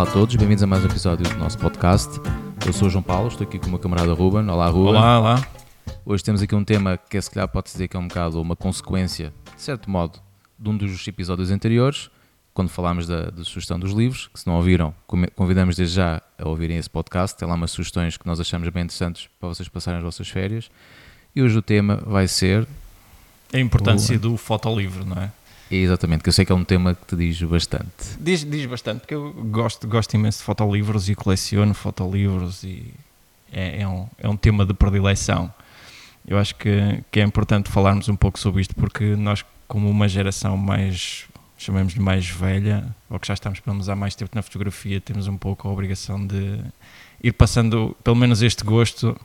Olá a todos, bem-vindos a mais um episódio do nosso podcast. Eu sou o João Paulo, estou aqui com o meu camarada Ruben. Olá, Ruben. Olá, olá. Hoje temos aqui um tema que, se calhar, pode dizer que é um bocado uma consequência, de certo modo, de um dos episódios anteriores, quando falámos da, da sugestão dos livros, que se não ouviram, convidamos desde já a ouvirem esse podcast. Tem lá umas sugestões que nós achamos bem interessantes para vocês passarem as vossas férias. E hoje o tema vai ser. A importância do fotolivro, não é? Exatamente, que eu sei que é um tema que te diz bastante. Diz, diz bastante, porque eu gosto, gosto imenso de fotolivros e coleciono fotolivros e é, é, um, é um tema de predileção. Eu acho que, que é importante falarmos um pouco sobre isto, porque nós, como uma geração mais, chamamos de mais velha, ou que já estamos pelo menos há mais tempo na fotografia, temos um pouco a obrigação de ir passando pelo menos este gosto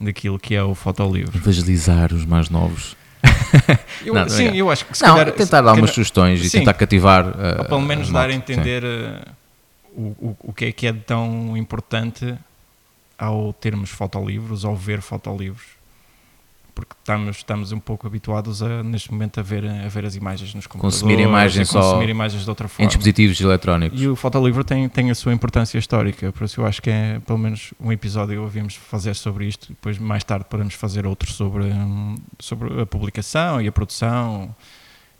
daquilo que é o fotolivro. Evangelizar os mais novos. Eu, não, sim, eu acho que se não, calhar, tentar dar umas sugestões sim, e tentar cativar. Uh, ou pelo menos dar a entender uh, o, o, o que é que é tão importante ao termos fotolivros, ao ver fotolivros porque estamos, estamos um pouco habituados a, neste momento a ver, a ver as imagens nos computadores, consumir imagens só consumir imagens de outra forma. em dispositivos eletrónicos. E o fotolivro tem, tem a sua importância histórica, por isso eu acho que é pelo menos um episódio ouvimos fazer sobre isto, depois mais tarde podemos fazer outro sobre, sobre a publicação e a produção.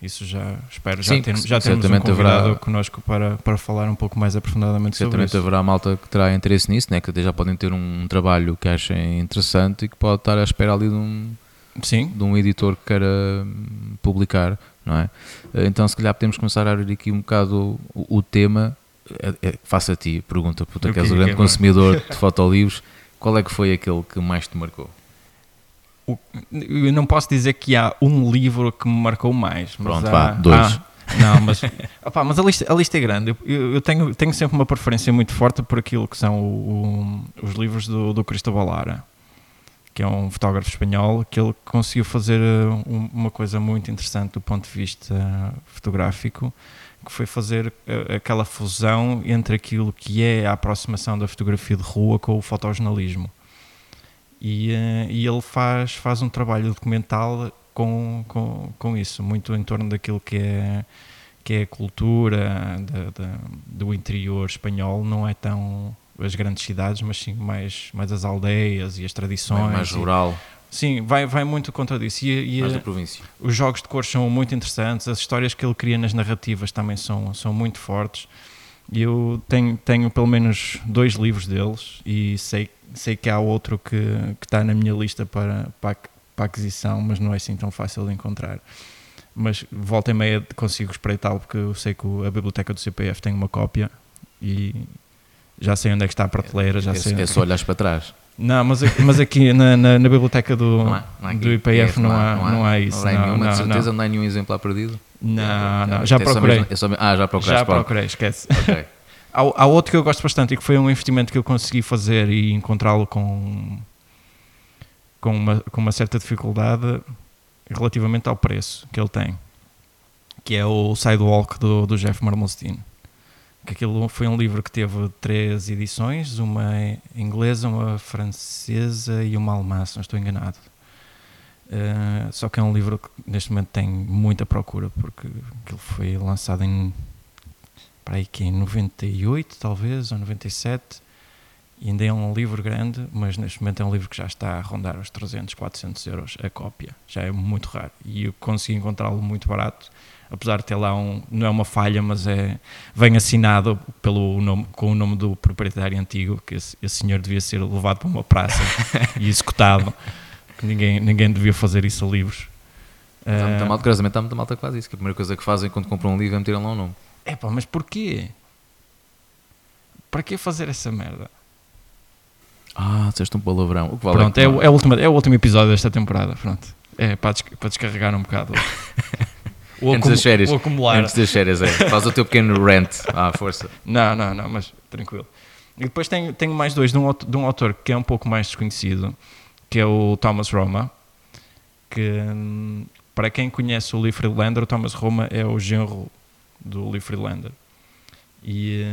Isso já espero já, Sim, ter, já termos um convidado haverá, connosco para, para falar um pouco mais aprofundadamente sobre isso. Certamente haverá malta que terá interesse nisso, né? que até já podem ter um trabalho que achem interessante e que pode estar à espera ali de um, Sim. de um editor que queira publicar, não é? Então, se calhar podemos começar a abrir aqui um bocado o, o tema. É, é, faço a ti, pergunta, porque que és o grande é consumidor de fotolivros, qual é que foi aquele que mais te marcou? O, eu não posso dizer que há um livro que me marcou mais. Pronto, há, vá, dois. Há, não, mas, opa, mas a, lista, a lista é grande. Eu, eu, tenho, tenho sempre uma preferência muito forte por aquilo que são o, o, os livros do, do Cristóbal Lara que é um fotógrafo espanhol, que ele conseguiu fazer uh, uma coisa muito interessante do ponto de vista fotográfico, que foi fazer uh, aquela fusão entre aquilo que é a aproximação da fotografia de rua com o fotojornalismo. E, uh, e ele faz, faz um trabalho documental com, com, com isso, muito em torno daquilo que é, que é a cultura do interior espanhol, não é tão as grandes cidades, mas sim mais, mais as aldeias e as tradições. mais rural. E, sim, vai, vai muito contra disso. E, e mais da província. Os jogos de cores são muito interessantes, as histórias que ele cria nas narrativas também são, são muito fortes. Eu tenho, tenho pelo menos dois livros deles e sei, sei que há outro que, que está na minha lista para, para, para aquisição, mas não é assim tão fácil de encontrar mas volta e meia consigo espreitá-lo porque eu sei que a biblioteca do CPF tem uma cópia e, já sei onde é que está a prateleira, já é, sei. É só olhares para trás. Não, mas aqui, mas aqui na, na, na biblioteca do, não há, não há do IPF não, há, não, há, não há isso. Não, há nenhuma, de certeza, não. há nenhum exemplar perdido? Não, não, já procurei. É só, ah, já procurei. Já procurei, esquece. Okay. há, há outro que eu gosto bastante e que foi um investimento que eu consegui fazer e encontrá-lo com, com, uma, com uma certa dificuldade relativamente ao preço que ele tem, que é o Sidewalk do, do Jeff Marmolstein que aquilo foi um livro que teve três edições, uma inglesa, uma francesa e uma alemã, se não estou enganado. Uh, só que é um livro que neste momento tem muita procura, porque aquilo foi lançado em, para aí que em 98 talvez, ou 97, e ainda é um livro grande, mas neste momento é um livro que já está a rondar os 300, 400 euros a cópia, já é muito raro, e eu consegui encontrá-lo muito barato, apesar de ter lá um, não é uma falha, mas é, vem assinado pelo nome, com o nome do proprietário antigo, que esse, esse senhor devia ser levado para uma praça e executado, que ninguém, ninguém devia fazer isso a livros. Está muito uh, mal, curiosamente está muita malta que faz isso, que a primeira coisa que fazem quando compram um livro é meter lá o um nome. É pá, mas porquê? Para que fazer essa merda? Ah, disseste um palavrão. O que vale pronto, é, é, o, é, o último, é o último episódio desta temporada, pronto. É para, para descarregar um bocado. O antes das férias. O acumular. Antes das férias, é. Faz o teu pequeno rant à força. Não, não, não, mas tranquilo. E depois tenho, tenho mais dois de um, de um autor que é um pouco mais desconhecido, que é o Thomas Roma, que para quem conhece o Lee Friedlander, o Thomas Roma é o genro do Lee Friedlander. E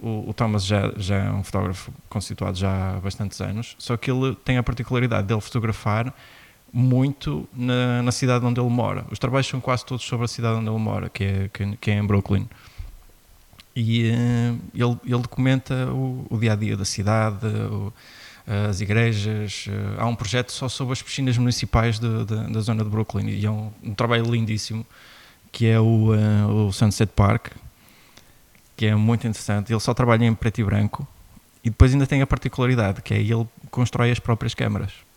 uh, o, o, Thomas já, já é um fotógrafo constituído já há bastantes anos, só que ele tem a particularidade de ele fotografar muito na, na, cidade onde ele mora. Os trabalhos são quase todos sobre a cidade onde ele mora, que é, que, que é em Brooklyn. E uh, ele, ele documenta o, o, dia a dia da cidade, o, as igrejas. Uh, há um projeto só sobre as piscinas municipais de, de, da zona de Brooklyn e é um, um trabalho lindíssimo que é o, uh, o Sunset Park, que é muito interessante. Ele só trabalha em preto e branco e depois ainda tem a particularidade que é ele constrói as próprias câmaras.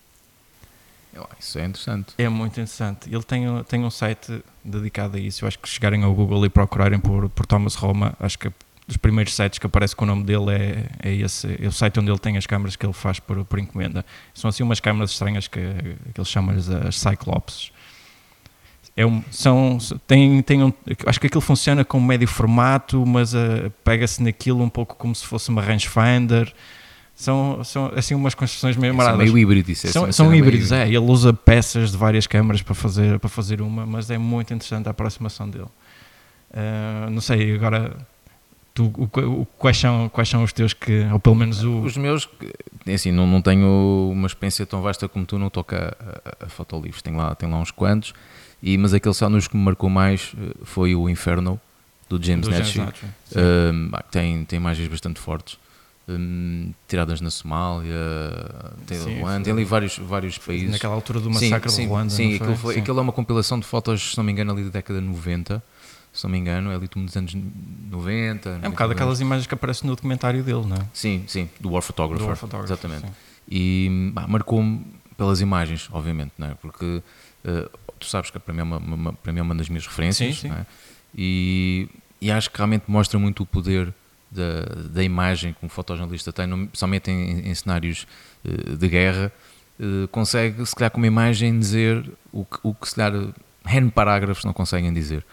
Isso é interessante. É muito interessante. Ele tem, tem um site dedicado a isso. Eu acho que chegarem ao Google e procurarem por, por Thomas Roma, acho que dos primeiros sites que aparece com o nome dele é, é esse, é o site onde ele tem as câmaras que ele faz por, por encomenda. São assim umas câmaras estranhas que, que ele chama as Cyclops. É um, são, tem, tem um, acho que aquilo funciona com médio formato, mas uh, pega-se naquilo um pouco como se fosse uma rangefinder. São, são assim umas construções meio maradas. São meio híbridos. São, são híbridos, é. Ele usa peças de várias câmaras para fazer, para fazer uma, mas é muito interessante a aproximação dele. Uh, não sei, agora Tu, o, o, quais, são, quais são os teus que, ou pelo menos o... Os meus, é assim, não, não tenho uma experiência tão vasta como tu, não toca a, a, a fotolivros, tenho lá, tenho lá uns quantos, e, mas aquele só nos que me marcou mais eh, foi o Inferno, do James do Natchez, um, tem, tem imagens bastante fortes, um, tiradas na Somália, tem, sim, Ruanda, tem ali vários, vários países. Naquela altura do massacre sim, de Ruanda. Sim, aquilo, foi, aquilo é uma compilação de fotos, se não me engano, ali da década de 90, se não me engano, é ali dos anos 90. É um bocado aquelas imagens que aparecem no documentário dele, não é? Sim, sim, do War Photographer. Do War Photographer exatamente. Sim. E marcou-me pelas imagens, obviamente, não é? Porque uh, tu sabes que para mim é uma, uma, para mim é uma das minhas referências, sim, sim. É? E, e acho que realmente mostra muito o poder da, da imagem que um fotojornalista tem, principalmente em, em cenários uh, de guerra, uh, consegue, se calhar, com uma imagem dizer o que, o que se calhar, N parágrafos não conseguem dizer.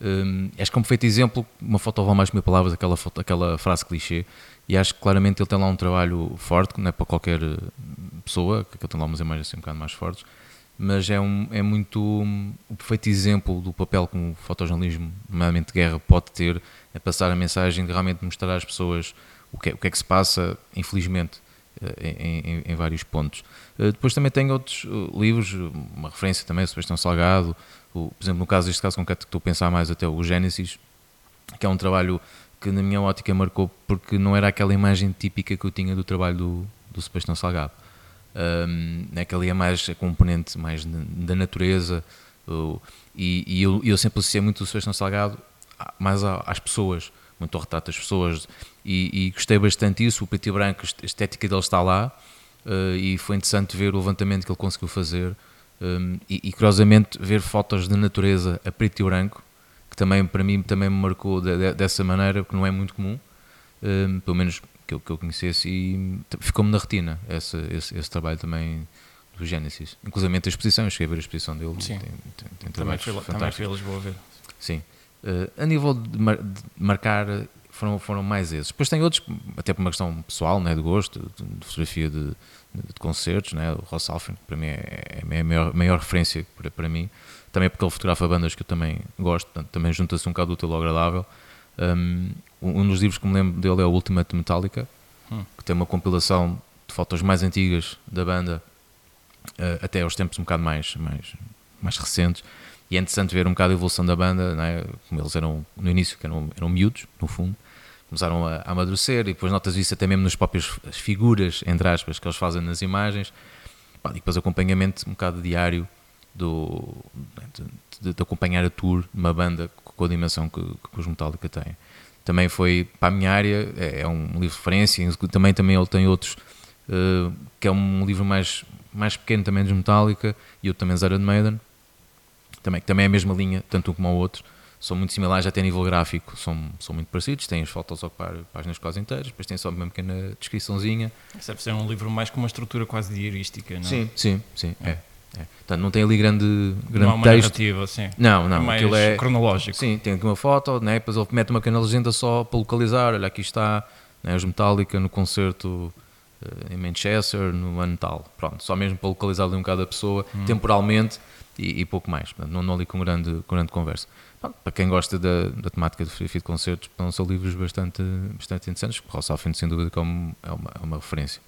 Um, acho que é um perfeito exemplo, uma foto vale mais que mil palavras, aquela, foto, aquela frase clichê, e acho que claramente ele tem lá um trabalho forte, que não é para qualquer eh, pessoa, que ele tem lá umas imagens assim um bocado mais fortes, mas é, um, é muito um, o perfeito exemplo do papel que um fotojornalismo, nomeadamente de guerra, pode ter, é passar a mensagem de realmente mostrar às pessoas o que é, o que, é que se passa, infelizmente, eh, em, em, em, vários pontos. Eh, depois também tenho outros livros, uma referência também, Sebastião Salgado, o, por exemplo, no caso deste caso concreto que estou a pensar mais até o Gênesis, que é um trabalho que na minha ótica marcou porque não era aquela imagem típica que eu tinha do trabalho do, do Sebastião Salgado um, naquela é mais a componente mais da natureza e, e eu, eu, sempre associei muito o Sebastião Salgado mais às pessoas, muito ao retrato das pessoas e, e, gostei bastante disso, o preto e branco, a estética dele está lá uh, e foi interessante ver o levantamento que ele conseguiu fazer um, e, e curiosamente ver fotos de natureza a preto e branco que também para mim também me marcou de, de, dessa maneira, porque não é muito comum um, pelo menos que eu, que eu conhecesse e ficou-me na retina esse, esse, esse, trabalho também do Genesis. Inclusive a exposição, eu cheguei a ver a exposição dele. Sim. Tem, tem, tem também, fui, também fui a Lisboa ver. Sim. Uh, a nível de, mar, de, marcar, foram, foram mais esses. Depois tem outros, até por uma questão pessoal, né, de gosto, de, de fotografia de, de, concertos, né, o Ross Alfred, para mim é, é a maior, maior referência para, para mim. Também porque ele fotografa bandas que eu também gosto, portanto, também junta-se um bocado útil ao agradável. Um, um dos livros que me lembro dele é o Ultimate Metallica, hum. que tem uma compilação de fotos mais antigas da banda, uh, até aos tempos um bocado mais, mais, mais recentes. E é interessante ver um bocado a evolução da banda, é? como eles eram no início, que eram, eram miúdos, no fundo, começaram a, a amadurecer, e depois notas isso até mesmo nas próprias figuras, entre aspas, que eles fazem nas imagens. e depois acompanhamento um bocado diário do, de, de, acompanhar a tour de uma banda com a dimensão que, que os Metallica têm também foi para a minha área, é, é um livro de referência, também, também ele tem outros, uh, que é um livro mais, mais pequeno também de Metallica, e outro também de Maiden, também, que também é a mesma linha, tanto um como o outro, são muito similares até a nível gráfico, são, são muito parecidos, têm as fotos a ocupar páginas quase inteiras, depois tem só uma pequena descriçãozinha. Isso deve ser um livro mais com uma estrutura quase diarística, não é? Sim, sim, sim, é. é. É. Portanto, não tem ali grande, grande não há uma texto. narrativa, sim. Não, não. É mais é, cronológico. Sim, tem aqui uma foto, né? depois ele mete uma pequena legenda só para localizar. Olha, aqui está né? os Metallica no concerto em Manchester, no ano tal. Pronto, só mesmo para localizar ali um bocado a pessoa, hum. temporalmente e, e, pouco mais. Portanto, não, não ali com grande, com grande conversa. Pronto, para quem gosta da, da temática de fotografia de concertos, são livros bastante, bastante interessantes. O Ross Alfin, sem dúvida, é uma, é uma, é uma referência.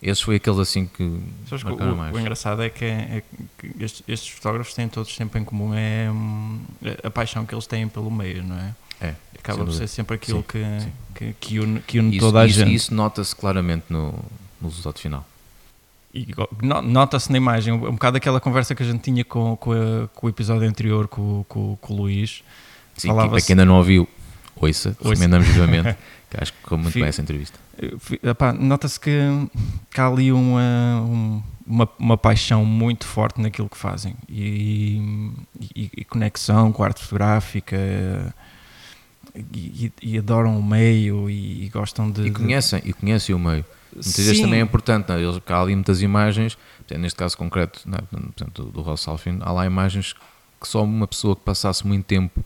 Esses foi aqueles assim que Sabes o, mais. O engraçado é que, é, é que estes, estes, fotógrafos têm todos sempre em comum é, hum, a paixão que eles têm pelo meio, não é? É, Acaba por ser sempre aquilo Sim, que, sim. que, que une, que une Isso, toda a isso, gente. isso nota-se claramente no, no resultado final. Nota-se na imagem, um, bocado aquela conversa que a gente tinha com, com, a- com o episódio anterior com, com, com o Luís. Sim, que, Falava-se- para quem ainda não ouviu, ouça, Ouça. recomendamos vivamente, que acho que ficou muito Fi- bem essa entrevista. Epá, Nota-se que, que há ali uma, um- uma, uma paixão muito forte naquilo que fazem e, e- e conexão com a arte fotográfica e, e- adoram o meio e, e gostam de. E conhecem, e conhecem o meio. de- Muitas vezes Sim. também é importante, né? Eles, há ali muitas imagens, neste caso concreto, né? portanto, do, do Ross Alfin, há lá imagens que só uma pessoa que passasse muito tempo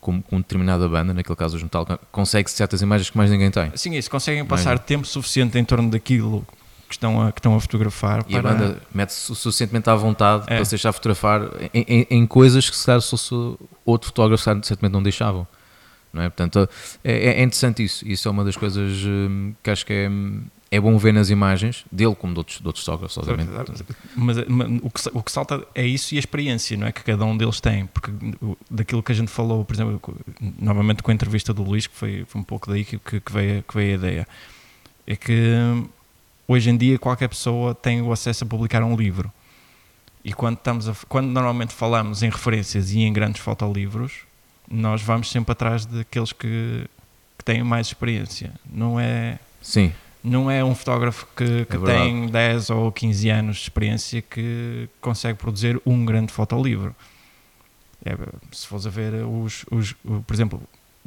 com, com determinada banda, naquele caso os Metallica, consegue certas imagens que mais ninguém tem. Sim, isso, conseguem Mais passar não. tempo suficiente em torno daquilo que estão a, que estão a fotografar. E a para- banda mete-se o suficientemente à vontade É. para se deixar fotografar em, em- em coisas que se calhar se fosse outro fotógrafo certamente não deixavam. Não é? Portanto, é, é interessante isso. Isso é uma das coisas hum, que acho que é, é bom ver nas imagens, dele como de outros, de outros fotógrafos, obviamente. Mas, mas o, que, o que salta é isso e a experiência, não é? Que cada um deles tem. Porque daquilo que a gente falou, por exemplo, novamente com a entrevista do Luís, que foi, foi um pouco daí que, que, que veio, que veio a ideia, é que hum, hoje em dia qualquer pessoa tem o acesso a publicar um livro. E quando, estamos a- quando normalmente falamos em referências e em grandes fotolivros, nós vamos sempre atrás daqueles que, que têm mais experiência. Não é Sim, não é um fotógrafo que, que É tem 10 ou 15 anos de experiência que consegue produzir um grande fotolivro. É, se fores a ver os, os- por exemplo,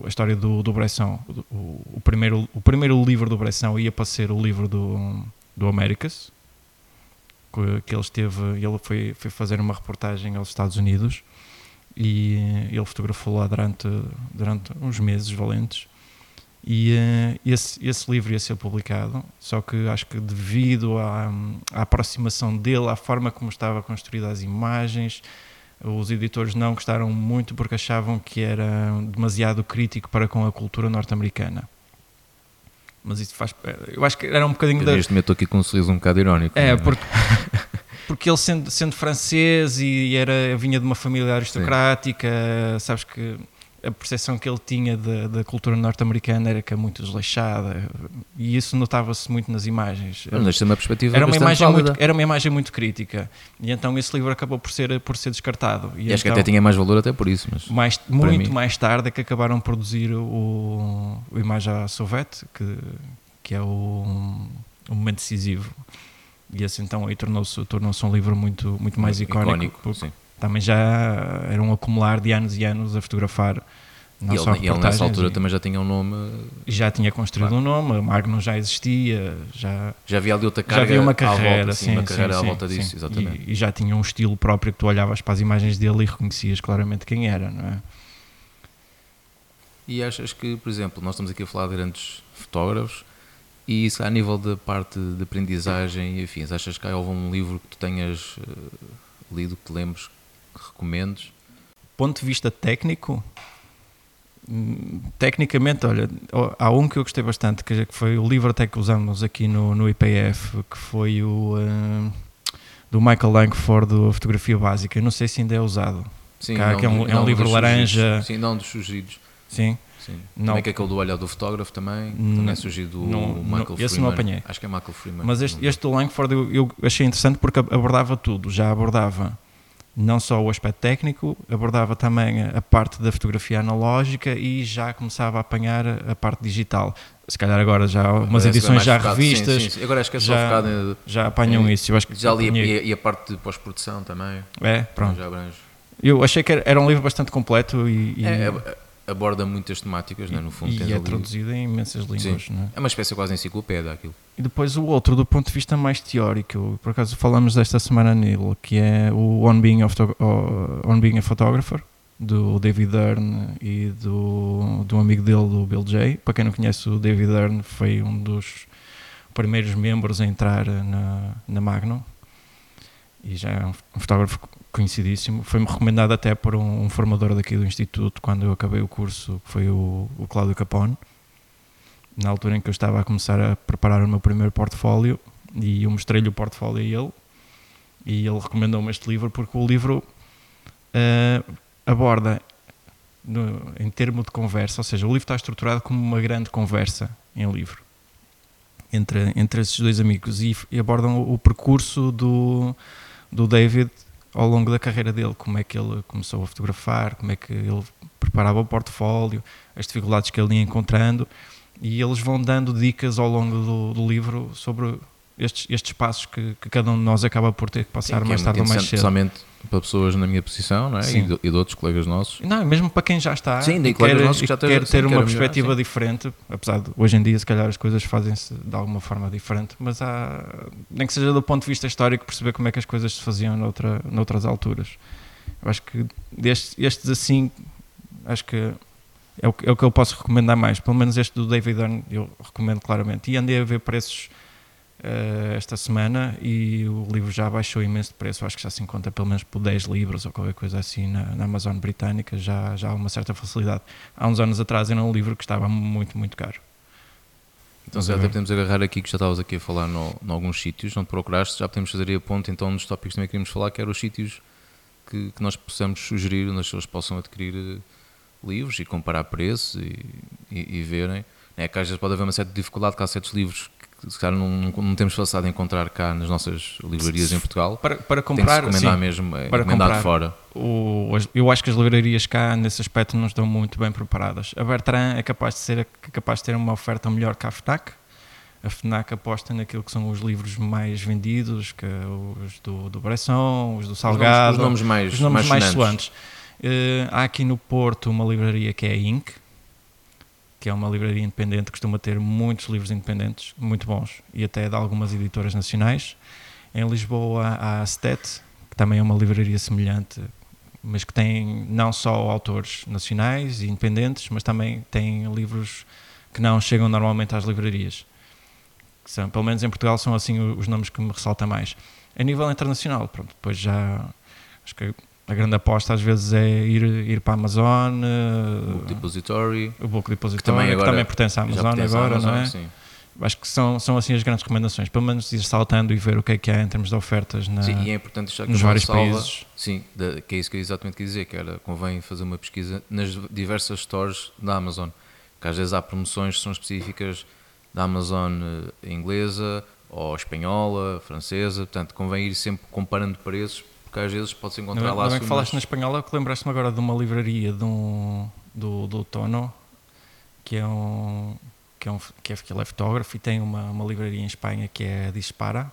a história do, do Bresson, o, o primeiro, o primeiro livro do Bresson ia para ser o livro do, do Americas, que, que ele esteve, ele foi, foi fazer uma reportagem aos Estados Unidos e eh, ele fotografou lá durante, durante uns meses valentes e eh, esse, esse livro ia ser publicado, só que acho que devido à, à aproximação dele, à forma como estava construída as imagens, os editores não gostaram muito porque achavam que era demasiado crítico para com a cultura norte-americana. Mas isso faz. Eu acho que era um bocadinho eu da. neste momento estou aqui com um sorriso um bocado irónico. É, não porque, porque ele sendo, sendo francês e era, vinha de uma família aristocrática, sabes que a percepção que ele tinha da, da cultura norte-americana era que é muito desleixada e isso notava-se muito nas imagens. Mas uma perspectiva Era uma, imagem válida. muito, era uma imagem muito crítica e então esse livro acabou por ser, por ser descartado. E acho que então, até tinha mais valor até por isso, mas mais, muito mim. mais tarde é que acabaram por produzir o, o Imagem à Sauvette, que, que é o, o momento decisivo. E esse então aí tornou-se tornou um livro muito, muito mais icónico, sim. também já era um acumular de anos e anos a fotografar. Não E ele, e ele nessa altura e- também já tinha um nome, já tinha construído Claro. um nome, Magnum já existia, já, já havia ali outra já carga havia uma carreira, volta, sim, uma sim, carreira à volta sim. disso, exatamente. E, e já tinha um estilo próprio que tu olhavas para as imagens dele e reconhecias claramente quem era, não é? E achas que, por exemplo, nós estamos aqui a falar de grandes fotógrafos e isso a nível da parte de aprendizagem e afins, achas que há algum livro que tu tenhas eh, lido, que te lembres, que recomendes? ponto de vista técnico, hum, tecnicamente, olha, há um que eu gostei bastante, que foi o livro até que usamos aqui no, no IPF, que foi o hum, do Michael Langford, do Fotografia Básica. Eu não sei se ainda é usado. Sim, Cá, que é um- é um livro laranja. Sim, não dos sugeridos. Sim, Sim. Não. Também que é aquele do olhar do fotógrafo também, Não- também é surgido o não- Michael não- Freeman. esse não apanhei. Acho que é Michael Freeman. mas este, este do Langford eu, eu achei interessante porque abordava tudo. Já abordava não só o aspecto técnico, abordava também a parte da fotografia analógica e já começava a apanhar a parte digital. Se calhar agora já há umas é edições já focado- sim, revistas sim, sim. Agora acho que é só já- focado em, já apanham É, isso. Eu acho que já apanhei- e e a parte de pós-produção também. É, pronto. Já abrange. Eu achei que era, era um livro bastante completo e, e, É, é, aborda muitas temáticas, né, no fundo. e é traduzido em imensas línguas. Não é? É uma espécie quase enciclopédia aquilo. E depois o outro, do ponto de vista mais teórico, por acaso falamos desta semana nele, que é o On Being On Being a Photographer, do David Dern e do, do amigo dele, do Bill Jay. Para quem não conhece, o David Dern foi um dos primeiros membros a entrar na, na Magnum e já é um fotógrafo conhecidíssimo. Foi-me recomendado até por um, um formador daqui do Instituto quando eu acabei o curso, que foi o, o Cláudio Capone na altura em que eu estava a começar a preparar o meu primeiro portfólio e eu mostrei-lhe o portfólio a ele e ele recomendou-me este livro porque o livro eh, aborda no, em termo de conversa, ou seja, o livro está estruturado como uma grande conversa em livro entre, entre esses dois amigos e, e abordam o, o percurso do, do David ao longo da carreira dele, como é que ele começou a fotografar, como é que ele preparava o portfólio, as dificuldades que ele ia encontrando, e eles vão dando dicas ao longo do, do livro sobre estes, estes passos que, que, cada um de nós acaba por ter que passar Sim, mais que é tarde ou mais cedo. Especialmente para pessoas na minha posição não é? e, de, e, de, outros colegas nossos. Não, mesmo para quem já está Sim, e quer, que já quer ter uma perspectiva diferente, apesar de hoje em dia se calhar as coisas fazem-se de alguma forma diferente, mas há, nem que seja do ponto de vista histórico, perceber como é que as coisas se faziam noutra, noutras alturas. Eu acho que destes, estes assim, acho que é o, é o que eu posso recomendar mais. Pelo menos este do David Dunn eu recomendo claramente. E andei a ver preços uh, esta semana e o livro já baixou imenso de preço. Acho que já se encontra pelo menos por 10 libras ou qualquer coisa assim na, na Amazon britânica. Já, já há uma certa facilidade. Há uns anos atrás era um livro que estava muito, muito caro. Então, já até podemos agarrar aqui que já estavas aqui a falar em alguns sítios onde procuraste, já podemos fazer a ponto então nos tópicos também queríamos falar, que eram os sítios que, que nós possamos sugerir, onde as pessoas possam adquirir uh, livros e comparar preços e, e, e verem. É que às vezes pode haver uma certa dificuldade, que há certos livros se calhar não, não, temos facilidade em encontrar cá nas nossas livrarias em Portugal. Para, para comprar, tem que se mesmo, é, para comprar, fora. O, eu acho que as livrarias cá, nesse aspecto, não estão muito bem preparadas. A Bertrand é capaz de, ser, capaz de ter uma oferta melhor que a FNAC. A FNAC aposta naquilo que são os livros mais vendidos, que é os do, do Bresson, os do Salgado, os nomes, os nomes mais, os nomes mais, mais soantes. Uh, há aqui no Porto uma livraria que é a Inc., que é uma livraria independente, costuma ter muitos livros independentes, muito bons, e até de algumas editoras nacionais. Em Lisboa há a Stet, que também é uma livraria semelhante, mas que tem não só autores nacionais e independentes, mas também tem livros que não chegam normalmente às livrarias. Que são, pelo menos em Portugal são assim os nomes que me ressaltam mais. A nível internacional, pronto, depois já acho que a grande aposta às vezes é ir, ir para a Amazon. O Book Depository. O Book Depository, que também, agora, que também pertence à Amazon pertence agora, à Amazon, não é? Sim. Acho que são, são assim as grandes recomendações. Pelo menos ir saltando e ver o que é que há em termos de ofertas na, sim, e é importante que nos vários salva, países. Sim, que é isso que eu exatamente quis dizer, que era, convém fazer uma pesquisa nas diversas stores da Amazon. Que às vezes há promoções que são específicas da Amazon eh, inglesa ou espanhola, francesa, portanto convém ir sempre comparando preços porque às vezes pode-se encontrar não, lá. Não é que falaste na espanhola, que lembraste-me agora de uma livraria de um, do, do Tono, que é um que é, um, que é, que ele é fotógrafo e tem uma, uma livraria em Espanha que é Dispara.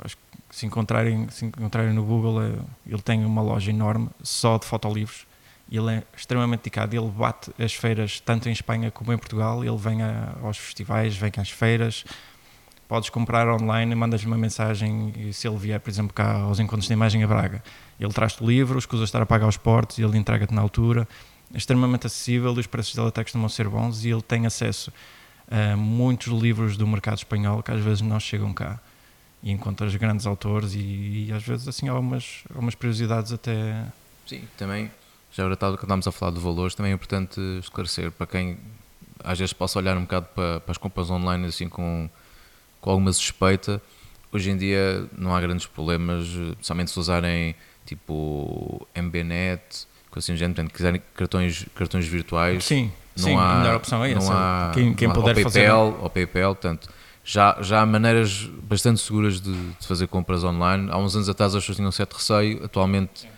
Acho que se encontrarem, se encontrarem no Google, é, ele tem uma loja enorme só de fotolivros ele é extremamente dedicado. Ele bate as feiras tanto em Espanha como em Portugal. Ele vem a, aos festivais, vem às feiras, podes comprar online, mandas-lhe uma mensagem e se ele vier, por exemplo, cá aos encontros de imagem a Braga, ele traz-te o livro, estar a pagar os portos ele entrega-te na altura. É extremamente acessível e os preços dele até costumam ser bons e ele tem acesso a muitos livros do mercado espanhol que às vezes não chegam cá. E encontras grandes autores e, e às vezes assim algumas, algumas curiosidades até... Sim, também, já agora quando estávamos a falar de valores, também é importante esclarecer para quem às vezes possa olhar um bocado para, para as compras online assim com com alguma suspeita. Hoje em dia não há grandes problemas, somente se usarem tipo MBNet, coisa assim, gente, portanto, quiserem cartões, cartões virtuais. Sim, não sim, há, a melhor opção é essa. Há, quem, quem há, puder PayPal, fazer. Ou PayPal, portanto, já, já há maneiras bastante seguras de, de, fazer compras online. Há uns anos atrás as pessoas tinham certo receio, atualmente sim.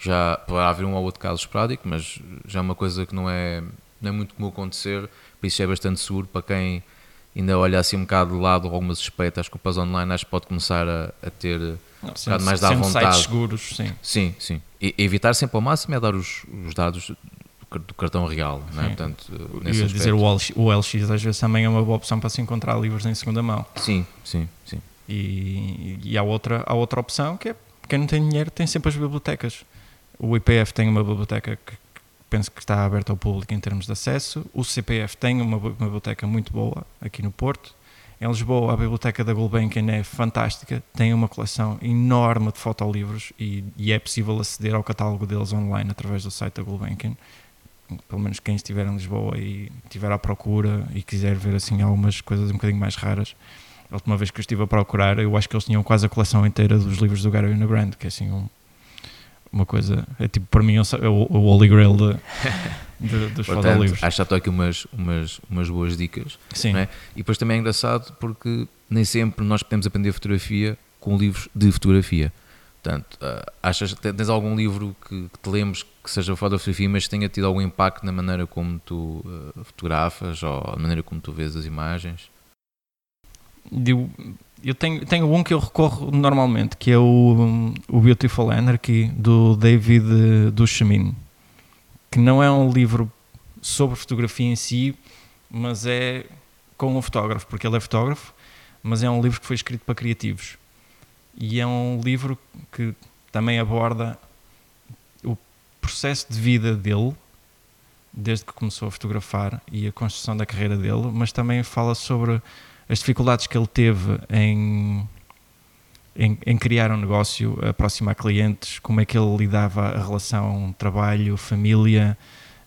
já poderá haver um ou outro caso esporádico, mas já é uma coisa que não é, não é muito comum acontecer, por isso é bastante seguro para quem ainda olha assim um bocado de lado alguma suspeita, as compras online acho que pode começar a, a ter não, um bocado mais da vontade. sites seguros, sim. Sim, sim. E evitar sempre ao máximo é dar os, os dados do cartão real, não é? Portanto, nesse Eu dizer o LX, o LX às vezes também é uma boa opção para se encontrar livros em segunda mão. Sim, sim, sim. E, e há, outra, há outra opção que é quem não tem dinheiro tem sempre as bibliotecas. O IPF tem uma biblioteca que penso que está aberto ao público em termos de acesso. O CPF tem uma, uma biblioteca muito boa aqui no Porto. Em Lisboa, a biblioteca da Gulbenkian é fantástica, tem uma coleção enorme de fotolivros e, e é possível aceder ao catálogo deles online através do site da Gulbenkian. Pelo menos quem estiver em Lisboa e estiver à procura e quiser ver assim algumas coisas um bocadinho mais raras. A última vez que eu estive a procurar, eu acho que eles tinham quase a coleção inteira dos livros do Gary Grant, que é assim um, uma coisa, é tipo, para mim, é o, o Holy Grail de, de, dos Portanto, fotolivros. acho que já estou aqui umas, umas, umas boas dicas. Sim, é? E depois também é engraçado porque nem sempre nós podemos aprender fotografia com livros de fotografia. Portanto, ah, achas, tens algum livro que, que te lembres que seja fora da fotografia, mas tenha tido algum impacto na maneira como tu ah, fotografas ou na maneira como tu vês as imagens? eu, eu tenho, tenho um que eu recorro normalmente, que é o, o Beautiful Anarchy, do David Duchamine, que não é um livro sobre fotografia em si, mas é com um fotógrafo, porque ele é fotógrafo, mas é um livro que foi escrito para criativos. E é um livro que também aborda o processo de vida dele, desde que começou a fotografar e a construção da carreira dele, mas também fala sobre as dificuldades que ele teve em, em, em, criar um negócio, aproximar clientes, como é que ele lidava a relação trabalho, família.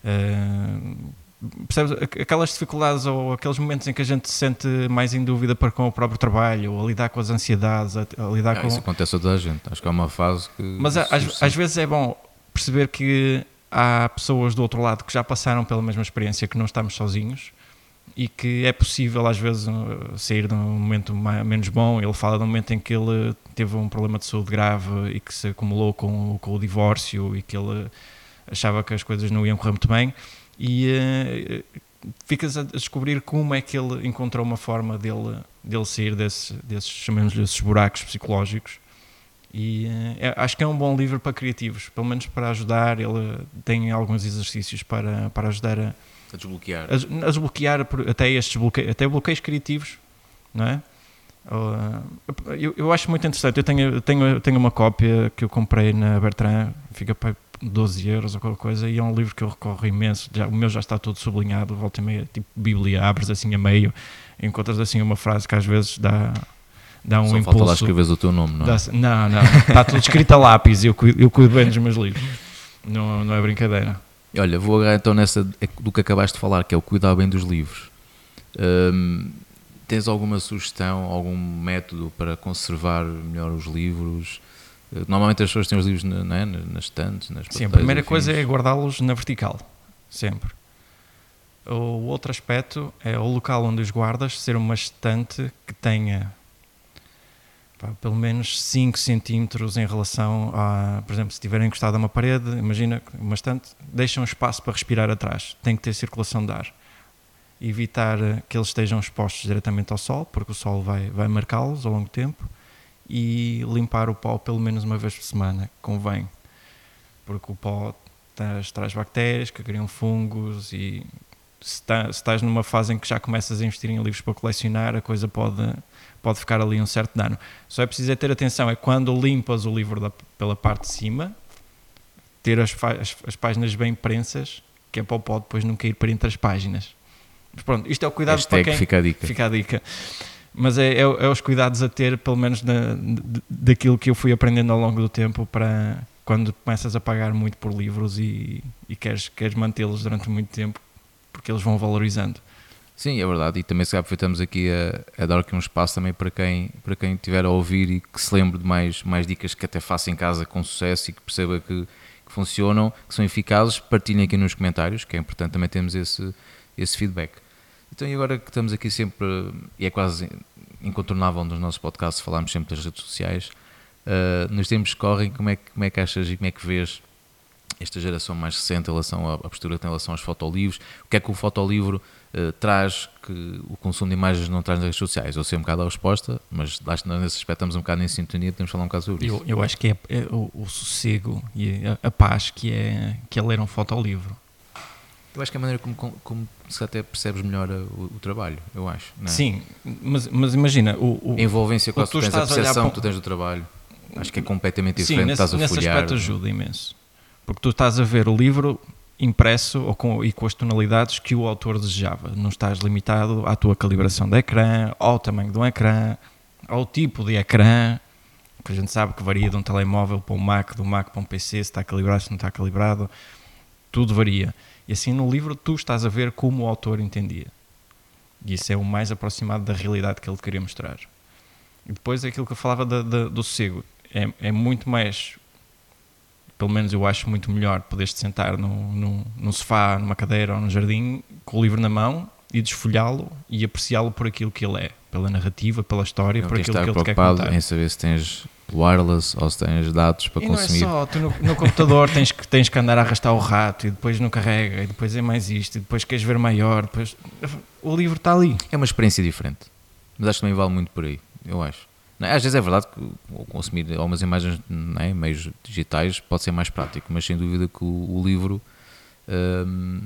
Uh, percebes? Aquelas dificuldades ou aqueles momentos em que a gente se sente mais em dúvida para com o próprio trabalho, ou a lidar com as ansiedades, a, a lidar ah, com. Isso acontece a toda a gente. Acho que é uma fase que. Mas às, às vezes é bom perceber que há pessoas do outro lado que já passaram pela mesma experiência, que não estamos sozinhos e que é possível às vezes uh, sair de um momento mais, menos bom. Ele fala de um momento em que ele teve um problema de saúde grave e que se acumulou com, com o divórcio e que ele achava que as coisas não iam correr muito bem. E uh, ficas a descobrir como é que ele encontrou uma forma dele, dele sair desse, desses, chamemos-lhe, esses buracos psicológicos. E uh, é, acho que é um bom livro para criativos, pelo menos para ajudar, ele tem alguns exercícios para, para ajudar a a desbloquear. A, a desbloquear até estes bloqueios, até bloqueios criativos, não é? Eu, eu acho muito interessante. Eu tenho, tenho, tenho uma cópia que eu comprei na Bertrand, fica para 12 euros ou qualquer coisa, e é um livro que eu recorro imenso. Já, o meu já está todo sublinhado, volta e meia, tipo Bíblia, abres assim a meio, encontras assim uma frase que às vezes dá, dá um Só impulso. falta lá escreveres o teu nome, não é? Dá, não, não, está tudo escrito a lápis, eu cuido, eu cuido bem dos meus livros. Não, não é brincadeira. Olha, vou agarrar então nessa do que acabaste de falar, que é o cuidar bem dos livros. Hum, tens alguma sugestão, algum método para conservar melhor os livros? Normalmente as pessoas têm os livros não é? nas estantes, nas Sim, a primeira coisa é guardá-los na vertical, sempre. O outro aspecto é o local onde os guardas ser uma estante que tenha pá, pelo menos 5 centímetros em relação a, por exemplo, se estiverem encostado a uma parede, imagina uma estante, deixa um espaço para respirar atrás, tem que ter circulação de ar. Evitar que eles estejam expostos diretamente ao sol, porque o sol vai, vai marcá-los ao longo do tempo, e limpar o pó pelo menos uma vez por semana, convém, porque o pó traz, traz bactérias que criam fungos e se estás numa fase em que já começas a investir em livros para colecionar, a coisa pode pode ficar ali um certo dano. Só é preciso é ter atenção, é quando limpas o livro da, pela parte de cima, ter as, as, as, páginas bem prensas, que é para o pó depois não cair para entre as páginas. Mas pronto, isto é o cuidado Hashtag para quem... Fica a dica. Fica a dica. Mas é, é, é os cuidados a ter, pelo menos na, daquilo que eu fui aprendendo ao longo do tempo para quando começas a pagar muito por livros e, e queres, queres mantê-los durante muito tempo, porque eles vão valorizando. Sim, é verdade. E também se aproveitamos aqui a, a, dar aqui um espaço também para quem, para quem estiver a ouvir e que se lembre de mais, mais dicas que até faça em casa com sucesso e que perceba que, que funcionam, que são eficazes, partilhem aqui nos comentários, que é importante também termos esse, esse feedback. Então, e agora que estamos aqui sempre, e é quase incontornável nos nossos podcasts, falarmos sempre das redes sociais, uh, nos tempos que correm, como é, que, como é que achas e como é que vês esta geração mais recente em relação à, à postura em relação aos fotolivros? O que é que o fotolivro uh, traz que o consumo de imagens não traz nas redes sociais. Eu sei um bocado a resposta, mas acho que nesse aspecto estamos um bocado em sintonia, podemos falar um bocado sobre isso. Eu, eu acho que é, é o, o, sossego e a, a, paz que é, que é ler um fotolivro. Eu acho que é a maneira como, como, como se até percebes melhor o, o trabalho, eu acho. É? Sim, mas, mas imagina... O, o, a envolvência com a tu tens, a percepção que tu tens do trabalho. Acho que é completamente diferente, Sim, nesse, estás a nesse folhear. aspecto ajuda imenso. Porque tu estás a ver o livro impresso ou com, e com as tonalidades que o autor desejava. Não estás limitado à tua calibração de ecrã, ao tamanho do ecrã, ao tipo de ecrã, que a gente sabe que varia de um telemóvel para um Mac, do Mac para um PC, se está calibrado, se não está calibrado, tudo varia. E assim no livro tu estás a ver como o autor entendia. E isso é o mais aproximado da realidade que ele queria mostrar. E depois aquilo que eu falava de, do sossego, é, é muito mais pelo menos eu acho muito melhor poderes te sentar num, num, num sofá, numa cadeira ou num jardim com o livro na mão e desfolhá-lo e apreciá-lo por aquilo que ele é, pela narrativa, pela história, Não por aquilo que ele quer preocupado contar. em saber se tens wireless ou se tens dados para E consumir. não é só, tu no, no computador tens que, tens que andar a arrastar o rato e depois não carrega e depois é mais isto e depois queres ver maior. Depois... O livro está ali. É uma experiência diferente. Mas acho que também vale muito por aí, eu acho. É? Às vezes é verdade que consumir algumas imagens não é? meios digitais pode ser mais prático, mas sem dúvida que o, o livro, hum,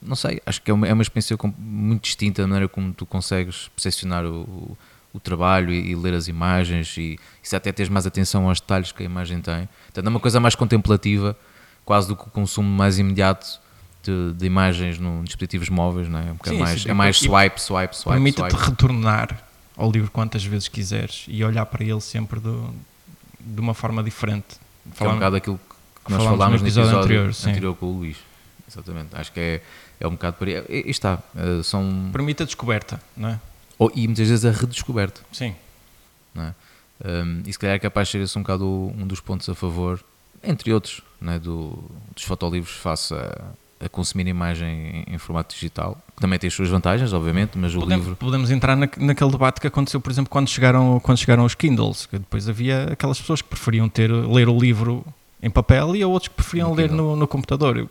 não sei, acho que é uma, é uma experiência muito distinta da maneira como tu consegues percepcionar o, o, o trabalho e, e ler as imagens e, e se até tens mais atenção aos detalhes que a imagem tem. Portanto, é uma coisa mais contemplativa, quase do que o consumo mais imediato de, de imagens num dispositivos móveis, não é? Porque Sim, é mais, sim, é mais swipe, swipe, swipe, Permite-te retornar ao livro quantas vezes quiseres e olhar para ele sempre do- de uma forma diferente. Que é um Falando- bocado aquilo que nós falámos no episódio anterior, anterior, com o Luís. Exatamente. Acho que é, é um bocado por aí. E, e está. eh, são, Permite a descoberta, não é? ou- e muitas vezes a redescoberta. Sim. Não é? Um, e se calhar é capaz de ser esse um bocado um dos pontos a favor, entre outros, não é? Do, dos fotolivros face a, a consumir imagem em, em formato digital. Que também tem as suas vantagens, obviamente, mas o Podemos, livro. podemos entrar na, naquele debate que aconteceu, por exemplo, quando chegaram, quando chegaram os Kindles, que depois havia aquelas pessoas que preferiam ter, ler o livro em papel e outros que preferiam No ler no, no computador.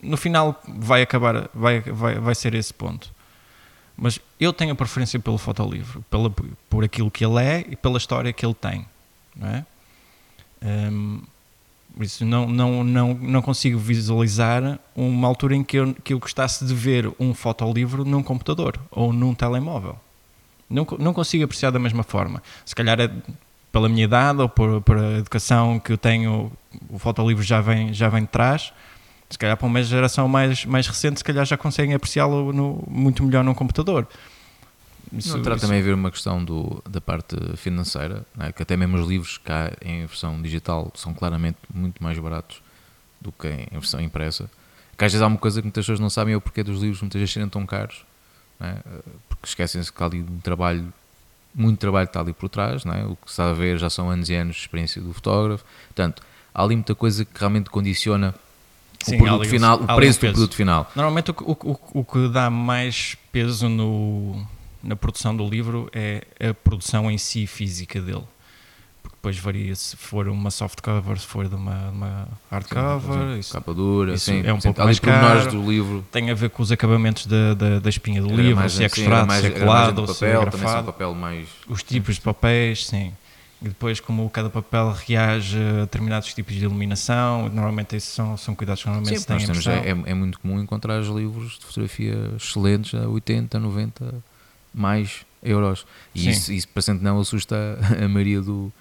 No final vai acabar, vai, vai, vai ser esse ponto. Mas eu tenho a preferência pelo fotolivro, pela, por aquilo que ele é e pela história que ele tem. Não é? Hum, por isso não, não, não, não consigo visualizar uma altura em que eu, que eu gostasse de ver um fotolivro num computador ou num telemóvel. Não, não consigo apreciar da mesma forma. Se calhar é pela minha idade ou por, por a educação que eu tenho, o fotolivro já vem, já vem de trás. Se calhar para uma geração mais, mais recente, se calhar já conseguem apreciá-lo muito melhor num computador. Isso- Não terá isso- também a ver uma questão do, da parte financeira, é? que até mesmo os livros cá em versão digital são claramente muito mais baratos do que em versão impressa. Que às vezes há uma coisa que muitas pessoas não sabem é o porquê dos livros muitas vezes serem tão caros, é? porque esquecem-se que há ali um trabalho, muito trabalho que está ali por trás, é? o que se está a ver já são anos e anos de experiência do fotógrafo, portanto, há ali muita coisa que realmente condiciona Sim, o produto final, o preço do produto final. Normalmente o, o, o que dá mais peso no, na produção do livro é a produção em si física dele. Porque depois varia se for uma soft cover, se for de uma, uma hardcover. Isso capa dura, isso sim, é um sim, pouco mais caro. do livro. tem a ver com os acabamentos da, da, da espinha do Era livro, mais- se é sim, costurado, mais- se é colado, ou se é papel, grafado. papel mais Os tipos de papéis, sim. E depois como cada papel reage a determinados tipos de iluminação, normalmente esses são, são cuidados que normalmente Sim, se têm temos, impressão. é, é muito comum encontrar livros de fotografia excelentes a 80, 90 mais euros. E isso, isso parecendo não assusta a maioria do,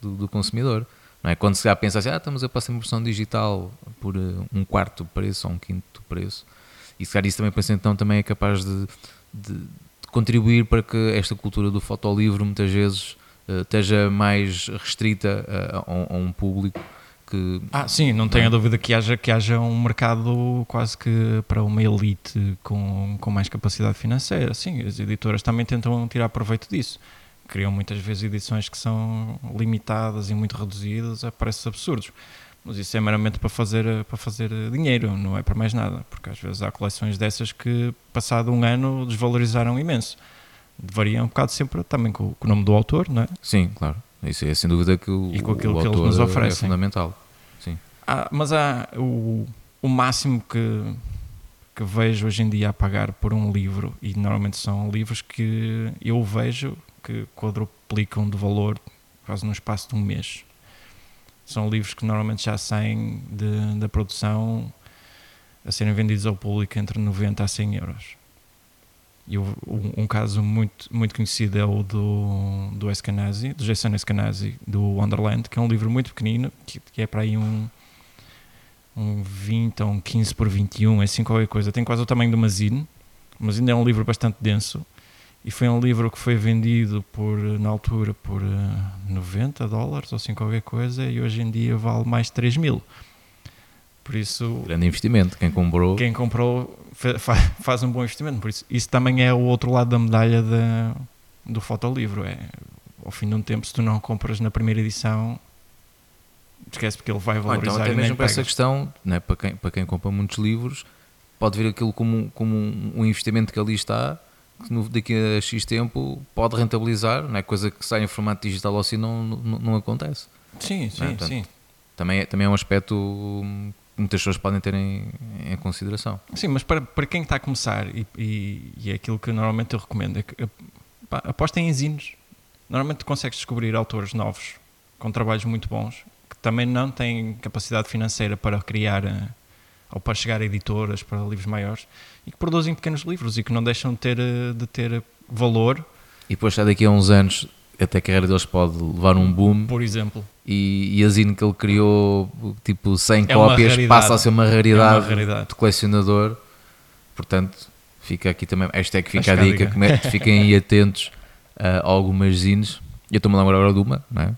do, do consumidor. Não é? Quando se já pensa assim, ah, estamos a passar uma versão digital por eh, um quarto do preço ou um quinto do preço. E se calhar isso também pensa então também é capaz de, de- de contribuir para que esta cultura do fotolivro muitas vezes eh, esteja mais restrita a, a um- a um público que Ah, sim, não tenho a dúvida que haja, que haja um mercado quase que para uma elite com, com mais capacidade financeira. Sim, as editoras também tentam tirar proveito disso. Criam muitas vezes edições que são limitadas e muito reduzidas a preços absurdos. Mas isso é meramente para fazer, para fazer dinheiro, não é para mais nada. Porque às vezes há coleções dessas que, passado um ano, desvalorizaram imenso. Varia um bocado sempre também com, com o nome do autor, não é? Sim, claro. Isso é sem dúvida que o, E com aquilo o que eles nos é oferecem. fundamental. Sim. Ah, mas há o, o máximo que, que vejo hoje em dia a pagar por um livro, e normalmente são livros que eu vejo que quadruplicam de valor quase no espaço de um mês. São livros que normalmente já saem de- da produção a serem vendidos ao público entre 90 a 100 euros. E um, caso muito, muito conhecido é o do, do Eskenazi, do Jason Eskenazi, do Wonderland, que é um livro muito pequenino, que, que é para aí um, um 20 ou um 15 por 21, é assim qualquer coisa. Tem quase o tamanho de uma zine, mas ainda é um livro bastante denso. E foi um livro que foi vendido por, na altura por eh, 90 dólares ou assim qualquer coisa, e hoje em dia vale mais de 3 mil. Por isso, Grande investimento. Quem comprou. quem comprou fa- fa- faz um bom investimento. Por isso, isso também é o outro lado da medalha da- do fotolivro. É, ao fim de um tempo, se tu não compras na primeira edição, esquece porque ele vai Ou valorizar então, até mesmo para essa questão, né, para, quem, para quem compra muitos livros, pode ver aquilo como, como um, investimento que ali está, que no- daqui a X tempo pode rentabilizar, não é? coisa que sai em formato digital ou assim não, não, não acontece. Sim, sim, Portanto, sim. Também é, também é um aspecto hum, muitas pessoas podem ter em, em consideração. Sim, mas para, para quem está a começar, e, e, e é aquilo que normalmente eu recomendo, é que pá, apostem em zinos. Normalmente consegues descobrir autores novos, com trabalhos muito bons, que também não têm capacidade financeira para criar eh, ou para chegar a editoras, para livros maiores, e que produzem pequenos livros e que não deixam de ter, eh, de ter valor, E depois, já daqui a uns anos, até a carreira deles pode levar um boom por exemplo. e, e a Zine que ele criou, tipo 100 É cópias, passa a ser uma raridade, É uma raridade. de colecionador. Portanto, fica aqui também, esta é que fica Acho a que dica, dica. come- fiquem aí atentos a algumas zines. Eu estou-me a lembrar agora de uma, não é?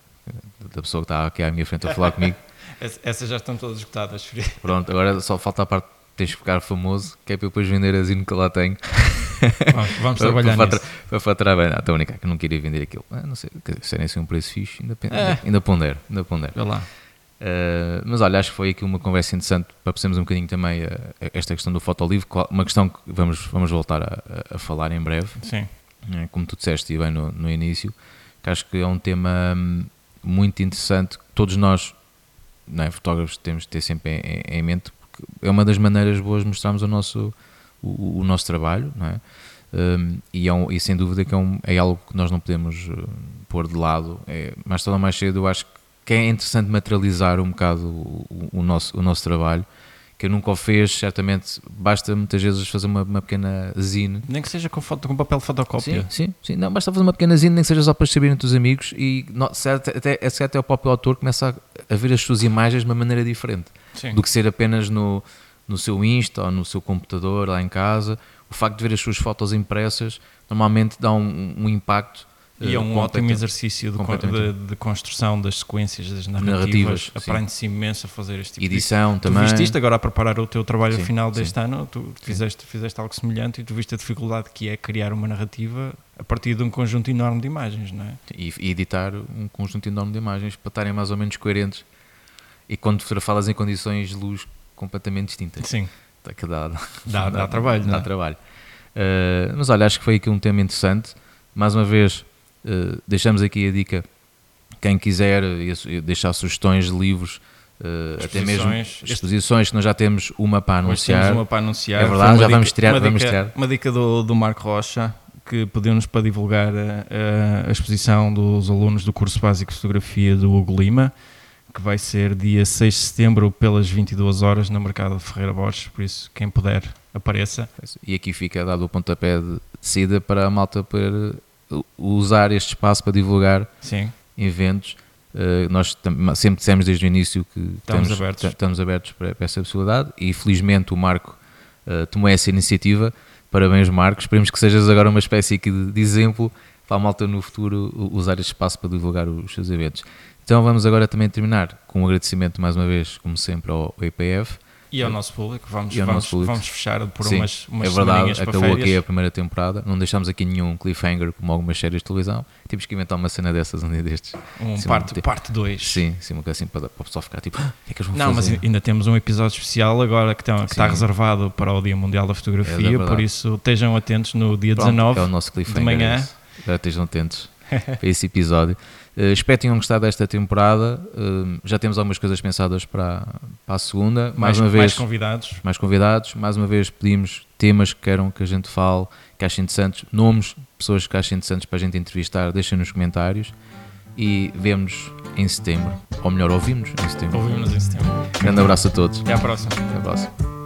da pessoa que está aqui à minha frente a falar comigo. Ess- Essas já estão todas esgotadas. Pronto, agora só falta a parte tens de ficar famoso, que é para eu depois vender a zine que lá tenho. Vamos, vamos para, trabalhar para, nisso. para bem. Não, estou a brincar, que não queria vender aquilo. Ah, não sei, quer dizer, se era assim um preço fixe, ainda, É. ainda pondero, ainda pondero. Vê lá. Uh, mas olha, acho que foi aqui uma conversa interessante para percebermos um bocadinho também uh, esta questão do fotolivro, uma questão que vamos, vamos voltar a, a- falar em breve, Sim. né, como tu disseste e bem no, no início, que acho que é um tema hum, muito interessante que todos nós, não é, fotógrafos, temos de ter sempre em, em mente, porque é uma das maneiras boas de mostrarmos o nosso, o, o nosso trabalho, não é? Um, e, é um- e sem dúvida que é, um- é algo que nós não podemos uh, pôr de lado. É, mais tarde ou mais cedo, eu acho que é interessante materializar um bocado o, o- nosso, o nosso trabalho. Que eu nunca o fez, certamente basta muitas vezes fazer uma, uma pequena zine Nem que seja com, foto, com papel de fotocópia. Sim, sim, sim. Não, basta fazer uma pequena zine, nem que seja só para saberem dos amigos e se até, até, se até o próprio autor começa a, a ver as suas imagens de uma maneira diferente Sim. do que ser apenas no, no seu Insta ou no seu computador lá em casa. O facto de ver as suas fotos impressas normalmente dá um, um impacto. E eh, é um completo. ótimo exercício de, de- de construção das sequências, das narrativas. Narrativas, sim. Aprende-se imenso a fazer este tipo de Edição Tu também. viste isto agora a preparar o teu trabalho Sim, final sim. deste ano, tu fizeste, fizeste algo semelhante e tu viste a dificuldade que é criar uma narrativa a partir de um conjunto enorme de imagens, não é? e, e editar um conjunto enorme de imagens para estarem mais ou menos coerentes e quando fotografadas em condições de luz completamente distintas. Sim, Tá que dá, Dá- dá trabalho, Dá não é? trabalho. Uh, mas olha, acho que foi aqui um tema interessante. Mais uma vez, uh, deixamos aqui a dica. Quem quiser uh, deixar sugestões de livros, uh, até mesmo Exposições. Que nós já temos uma para Hoje temos anunciar. uma para anunciar. É verdade, já dica- vamos estrear- uma vamos dica. Uma dica do, do Marco Rocha que pediu-nos para divulgar a exposição dos alunos do curso básico de fotografia do Hugo Lima, que vai ser dia 6 de setembro pelas 22 horas na Mercado de Ferreira Borges, por isso quem puder apareça. E aqui fica dado o pontapé de saída para a malta poder uh, usar este espaço para divulgar Sim, eventos. Uh, nós sempre dissemos desde o início que Estamos temos- abertos. ta- estamos abertos para, para essa possibilidade e felizmente o Marco uh, tomou essa iniciativa. Parabéns, Marco. Esperemos que sejas agora uma espécie de, de exemplo para a malta no futuro usar este espaço para divulgar os seus eventos. Então vamos agora também terminar com um agradecimento mais uma vez, como sempre, ao IPF. e ao nosso público, vamos, vamos, nosso público. vamos fechar por Sim, umas, umas é verdade, acabou aqui a primeira temporada. Não deixámos aqui nenhum cliffhanger como algumas séries de televisão. Temos que inventar uma cena dessas um dia destes. Um Sim, parte tipo- parte 2. Sim, sim, uma coisa assim para, para o pessoal ficar tipo, "Ah, o que é que eles vão Não, mas fazer? ainda temos um episódio especial agora que, tem- que está reservado para o Dia Mundial da É Fotografia, verdade. por isso estejam atentos no dia Pronto, 19. é o nosso cliffhanger. de manhã. esse. Já estejam atentos para esse episódio. Uh, espero que tenham gostado desta temporada. Uh, já temos algumas coisas pensadas para, para a segunda. Mais, mais, uma mais vez, convidados. mais convidados. Mais uma vez pedimos temas que queiram que a gente fale, que achem interessantes, nomes, pessoas que achem interessantes para a gente entrevistar, deixem nos comentários. E vemos em setembro. Ou melhor, ouvimos em setembro. Ouvimos em setembro. Grande abraço a todos. Até à próxima. Até a próxima.